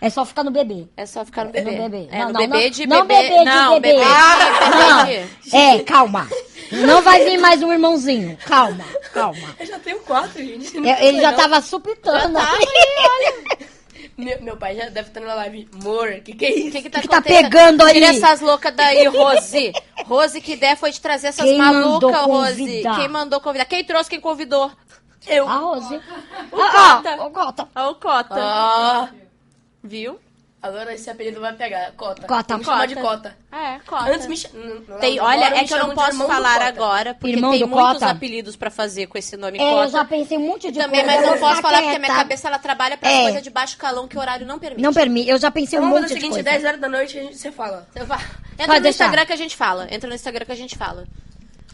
S4: É só ficar no bebê.
S3: É só ficar no
S4: No
S3: bebê.
S4: bebê.
S3: É,
S4: Não,
S3: no
S4: não,
S3: bebê
S4: não.
S3: de
S4: Não
S3: bebê.
S4: bebê de
S3: não,
S4: bebê.
S3: bebê
S4: Ah,
S3: de bebê de...
S4: É, calma. Não vai vir mais um irmãozinho. Calma, calma.
S2: Eu já tenho quatro, gente.
S4: Eu- ele já
S2: Não.
S4: tava supitando.
S3: Já tava,
S2: Meu, meu pai já deve estar na live. Amor, que que é isso?
S3: O que que tá,
S4: que tá
S3: acontecendo?
S4: pegando aí?
S3: Tira essas loucas daí, Rose. Rose, que ideia foi de trazer essas
S4: Quem
S3: malucas, Rose?
S4: convidar?
S3: Quem mandou convidar? Quem trouxe, quem convidou?
S2: Eu.
S4: A Rose.
S3: O
S4: Ah,
S3: Cota.
S4: ó, o Cota.
S3: Ó, o Cota.
S2: Ah,
S3: Viu?
S2: agora esse apelido vai pegar. Cota.
S4: Cota.
S2: Me
S3: Cota.
S2: de Cota.
S3: É, Cota.
S2: Antes me chama.
S3: Tem, olha, é que eu não posso falar agora, porque
S4: Irmão
S3: tem muitos
S4: Cota?
S3: apelidos pra fazer com esse nome
S4: É,
S3: Cota.
S4: eu já pensei um monte de
S3: Também,
S4: coisa.
S3: mas
S4: eu
S3: não posso
S4: ficar
S3: falar porque a minha cabeça ela trabalha pra
S4: É.
S3: coisa de baixo calão que o horário não permite.
S4: Não permite. Eu já pensei um
S2: Vamos
S4: monte
S2: fazer o
S4: de
S2: seguinte,
S4: coisa.
S2: 10 horas da noite a gente, você fala.
S3: Você vai- Entra
S4: Pode
S3: no
S4: deixar.
S3: Instagram que a gente fala. Entra no Instagram que a gente fala.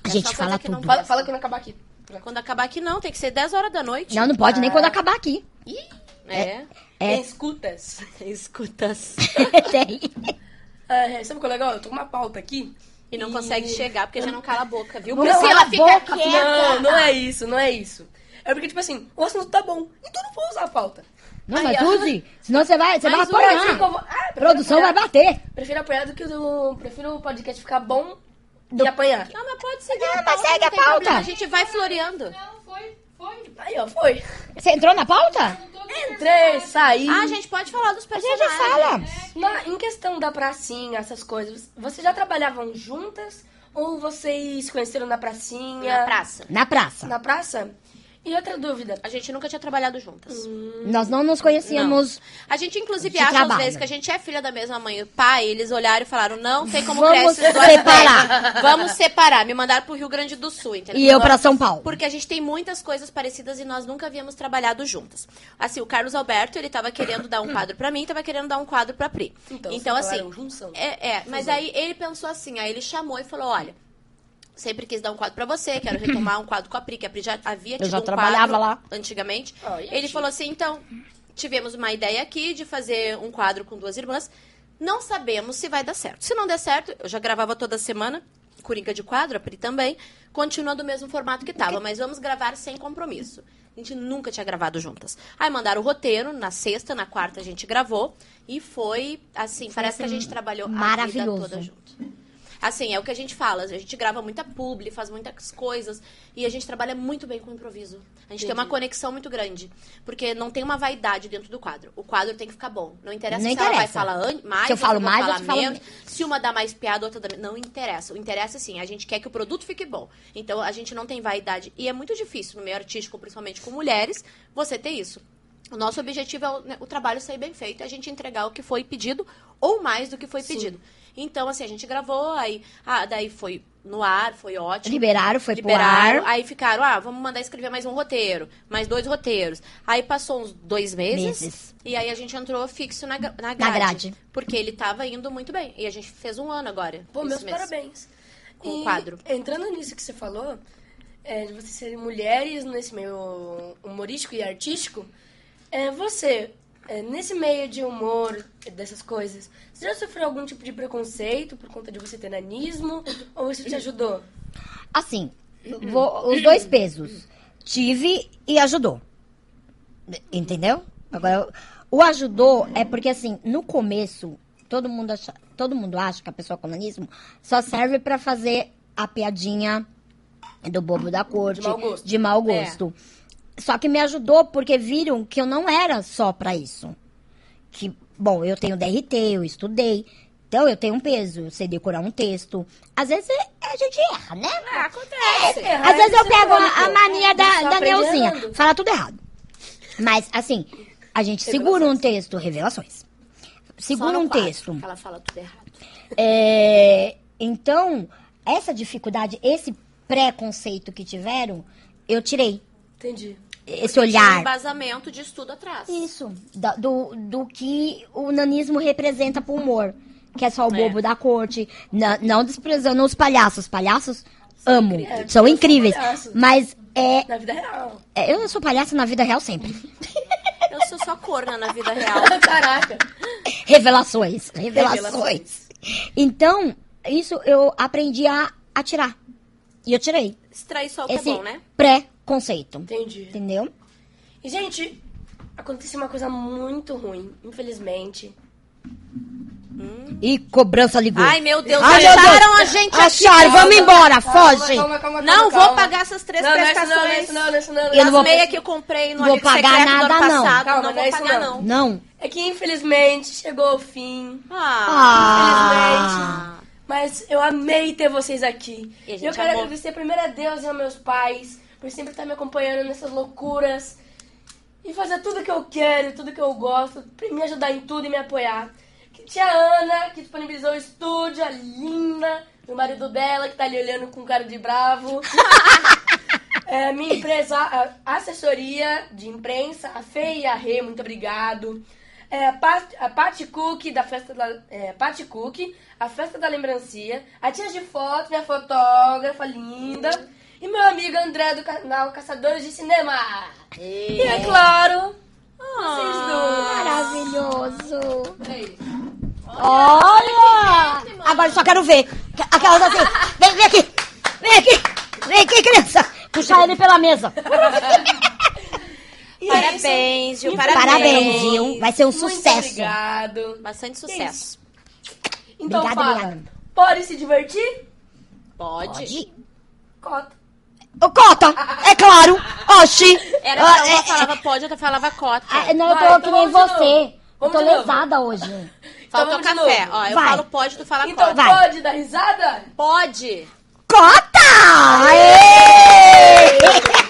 S4: A
S3: É
S4: gente fala
S3: coisa que não
S4: tudo.
S2: Fala, fala quando acabar aqui.
S3: Quando acabar aqui não, tem que ser 10 horas da noite.
S4: Não, não pode nem quando acabar aqui.
S3: É.
S4: É.
S2: Escutas.
S3: Escutas.
S4: Tem.
S2: Ah, sabe o que é legal? Eu tô com uma pauta aqui.
S3: E não consegue chegar porque já não cala a boca, viu?
S2: Não,
S3: Priscila, fica
S4: boca.
S3: quieta.
S2: Não, não é isso, não é isso. É porque, tipo assim, o assunto tá bom. Então não vou usar a pauta.
S4: Não,
S2: Aí,
S4: mas use. Senão você vai, você vai
S3: Mas
S2: eu vou- Ah,
S4: Produção vai bater.
S2: Prefiro apanhar do que o. Prefiro o podcast ficar bom do que apanhar.
S3: Não, mas pode seguir
S4: Não,
S3: a
S4: mas
S3: pauta,
S4: segue
S3: não
S4: a pauta.
S3: problema, A gente vai floreando.
S6: Não, foi.
S2: Aí, ó, foi.
S4: Você entrou na pauta?
S2: Entrei, saí.
S3: Ah, a gente pode falar dos
S4: A
S3: personagens.
S4: gente fala.
S2: Na- em questão da pracinha, essas coisas, vocês já trabalhavam juntas? Ou vocês se conheceram na pracinha?
S3: Na praça.
S4: Na praça.
S2: Na praça? E outra dúvida.
S3: A gente nunca tinha trabalhado juntas.
S4: Nós não nos conhecíamos.
S3: A gente, inclusive, acha
S4: trabalho.
S3: às vezes que a gente é filha da mesma mãe e pai. Eles olharam e falaram: não tem como
S4: Vamos
S3: crescer
S4: separar.
S3: velhas. Vamos separar. Me mandaram pro Rio Grande do Sul, entendeu?
S4: E eu pra São Paulo.
S3: Porque a gente tem muitas coisas parecidas e nós nunca havíamos trabalhado juntas. Assim, o Carlos Alberto, ele tava querendo dar um quadro pra mim, tava querendo dar um quadro pra Pri.
S2: Então,
S3: Então, assim.
S2: junção.
S3: É, é, mas aí ele pensou assim, aí ele chamou e falou: olha. Sempre quis dar um quadro pra você, quero retomar um quadro com a Pri, que a Pri já havia tido
S4: já
S3: um
S4: trabalhava
S3: quadro
S4: lá.
S3: antigamente.
S2: Olha,
S3: ele falou assim, então, tivemos uma ideia aqui de fazer um quadro com duas irmãs. Não sabemos se vai dar certo. Se não der certo, eu já gravava toda semana, Coringa de quadro, a Pri também, continua do mesmo formato que tava, mas vamos gravar sem compromisso. A gente nunca tinha gravado juntas. Aí mandaram o roteiro, na sexta, na quarta a gente gravou, e foi, assim, parece que a gente trabalhou a vida
S4: maravilhoso.
S3: toda junto. Assim, é o que a gente fala. A gente grava muita publi, faz muitas coisas. E a gente trabalha muito bem com improviso. A gente tem uma conexão muito grande. Porque não tem uma vaidade dentro do quadro. O quadro tem que ficar bom. Não interessa
S4: Não
S3: se ela vai
S4: interessa.
S3: falar mais,
S4: Se eu falo mais,
S3: falar menos. Se uma dá mais piada, outra dá... Não interessa. O interessa, assim, a gente quer que o produto fique bom. Então, a gente não tem vaidade. E é muito difícil, no meio artístico, principalmente com mulheres, você ter isso. O nosso objetivo é o, né, o trabalho sair bem feito e a gente entregar o que foi pedido ou mais do que foi pedido. Então, assim, a gente gravou, aí, ah, daí foi no ar, foi ótimo.
S4: Liberaram, foi
S3: Liberaram,
S4: pro ar.
S3: aí ficaram, ah, vamos mandar escrever mais um roteiro, mais dois roteiros. Aí passou uns dois meses,
S4: Meses.
S3: e aí a gente entrou fixo na, na, grade,
S4: grade.
S3: Porque ele tava indo muito bem. E a gente fez um ano agora.
S2: Pô, meus
S3: mês.
S2: parabéns.
S3: Com o quadro.
S2: Entrando nisso que você falou, é, de vocês serem mulheres nesse meio humorístico e artístico, é, você, nesse meio de humor, dessas coisas, você já sofreu algum tipo de preconceito por conta de você ter nanismo? Ou isso te ajudou?
S4: Assim, vou- os dois pesos. Tive e ajudou. Entendeu? Agora, o ajudou é porque, assim, no começo, todo mundo acha, todo mundo acha que a pessoa com nanismo só serve pra fazer a piadinha do bobo da corte,
S2: De mau gosto.
S4: de mau gosto. Só que me ajudou porque viram que eu não era só pra isso. Que, bom, eu tenho DRT, eu estudei. Então, eu tenho um peso, eu sei decorar um texto. Às vezes a gente erra, né?
S3: Ah, acontece.
S2: Errar
S4: Às vezes
S2: é
S4: eu pego a, a mania da, da
S2: aprende
S4: Neuzinha.
S2: errando.
S4: Fala tudo errado. Mas, assim, a gente segura um texto, revelações. Segura um texto.
S3: Ela fala tudo errado.
S4: É, então, essa dificuldade, esse preconceito que tiveram, eu tirei.
S2: Entendi.
S4: Esse
S3: um
S4: olhar.
S3: embasamento de estudo atrás.
S4: Isso. da- do, do que o nanismo representa pro humor. Que é só o
S3: É.
S4: bobo da corte. na- não desprezando os palhaços. Os palhaços amo.
S2: incríveis.
S4: São incríveis. Mas é,
S2: Na vida real.
S4: é, Eu sou palhaça na vida real sempre.
S3: Eu sou só corna na vida real.
S2: Caraca.
S4: Revelações. Revelações.
S2: Revelações.
S4: Então, isso eu aprendi a, a tirar. E eu tirei.
S3: Extrair só o que
S4: Esse
S3: é bom, né?
S4: Pré-conceito.
S2: Entendi.
S4: Entendeu?
S2: E, gente, aconteceu uma coisa muito ruim, infelizmente.
S4: E cobrança ligou.
S3: Ai, meu Deus,
S4: Ai, meu
S3: acharam
S4: Deus.
S3: a gente
S4: Acharam,
S3: aqui.
S4: vamos embora,
S2: Calma,
S4: foge.
S2: calma, calma,
S3: Não,
S2: calma.
S3: vou pagar essas três
S2: Não, não é
S3: prestações.
S2: não, não é não, não é não.
S4: Eu não
S3: As
S4: vou-
S3: meias que eu comprei no
S4: Vou pagar
S3: Secreto do ano
S4: nada, não.
S3: passado,
S2: Calma,
S3: não
S2: não é
S3: vou pagar,
S2: não.
S3: não.
S4: Não.
S2: É que infelizmente chegou ao fim.
S3: Ah,
S2: Mas eu amei ter vocês aqui.
S3: E
S2: eu quero
S3: amou.
S2: agradecer primeiro a Deus e aos meus pais por sempre estar me acompanhando nessas loucuras. E fazer tudo que eu quero, tudo que eu gosto, pra me ajudar em tudo e me apoiar. Que tia Ana, que disponibilizou o estúdio, a linda, o marido dela, que tá ali olhando com cara de bravo. É, minha empresa, a assessoria de imprensa, a Fê e a Rê, muito obrigado. É, a, Pat, Cook, da festa da. É, Cook, a festa da lembrancia. A tia de foto, minha fotógrafa linda. E meu amigo André do canal Caçadores de Cinema. E é claro, vocês duas.
S4: Maravilhoso.
S2: É isso.
S4: Olha! Agora eu só quero ver. Aquelas assim. Vem, vem aqui. Vem aqui. Vem aqui, criança. Puxar ele pela mesa.
S2: E é.
S3: Parabéns, Gil,
S2: Parabéns.
S4: Parabéns, Gil. Vai ser um
S2: Muito
S4: sucesso.
S2: obrigado.
S3: Bastante sucesso.
S2: Então
S4: Obrigada,
S2: fala,
S4: obrigada.
S2: pode se divertir?
S3: Pode.
S4: Pode?
S2: Cota.
S4: Ô, Cota, é claro. Oxi.
S3: Era
S4: Ah,
S3: uma
S4: é-
S3: falava pode, outra falava cota.
S4: Ah, não, eu
S2: Vai,
S4: tô
S2: então
S4: que nem
S2: vamos de
S4: você.
S2: novo.
S4: Eu
S2: Vamos
S4: tô
S2: de novo.
S4: lesada hoje.
S3: Faltou
S2: vamos de
S3: café.
S2: novo.
S3: Ó, eu
S4: Vai.
S3: falo pode, tu fala
S2: Então
S3: cota.
S4: Vai.
S2: pode dar risada?
S3: Pode.
S4: Cota! Aê!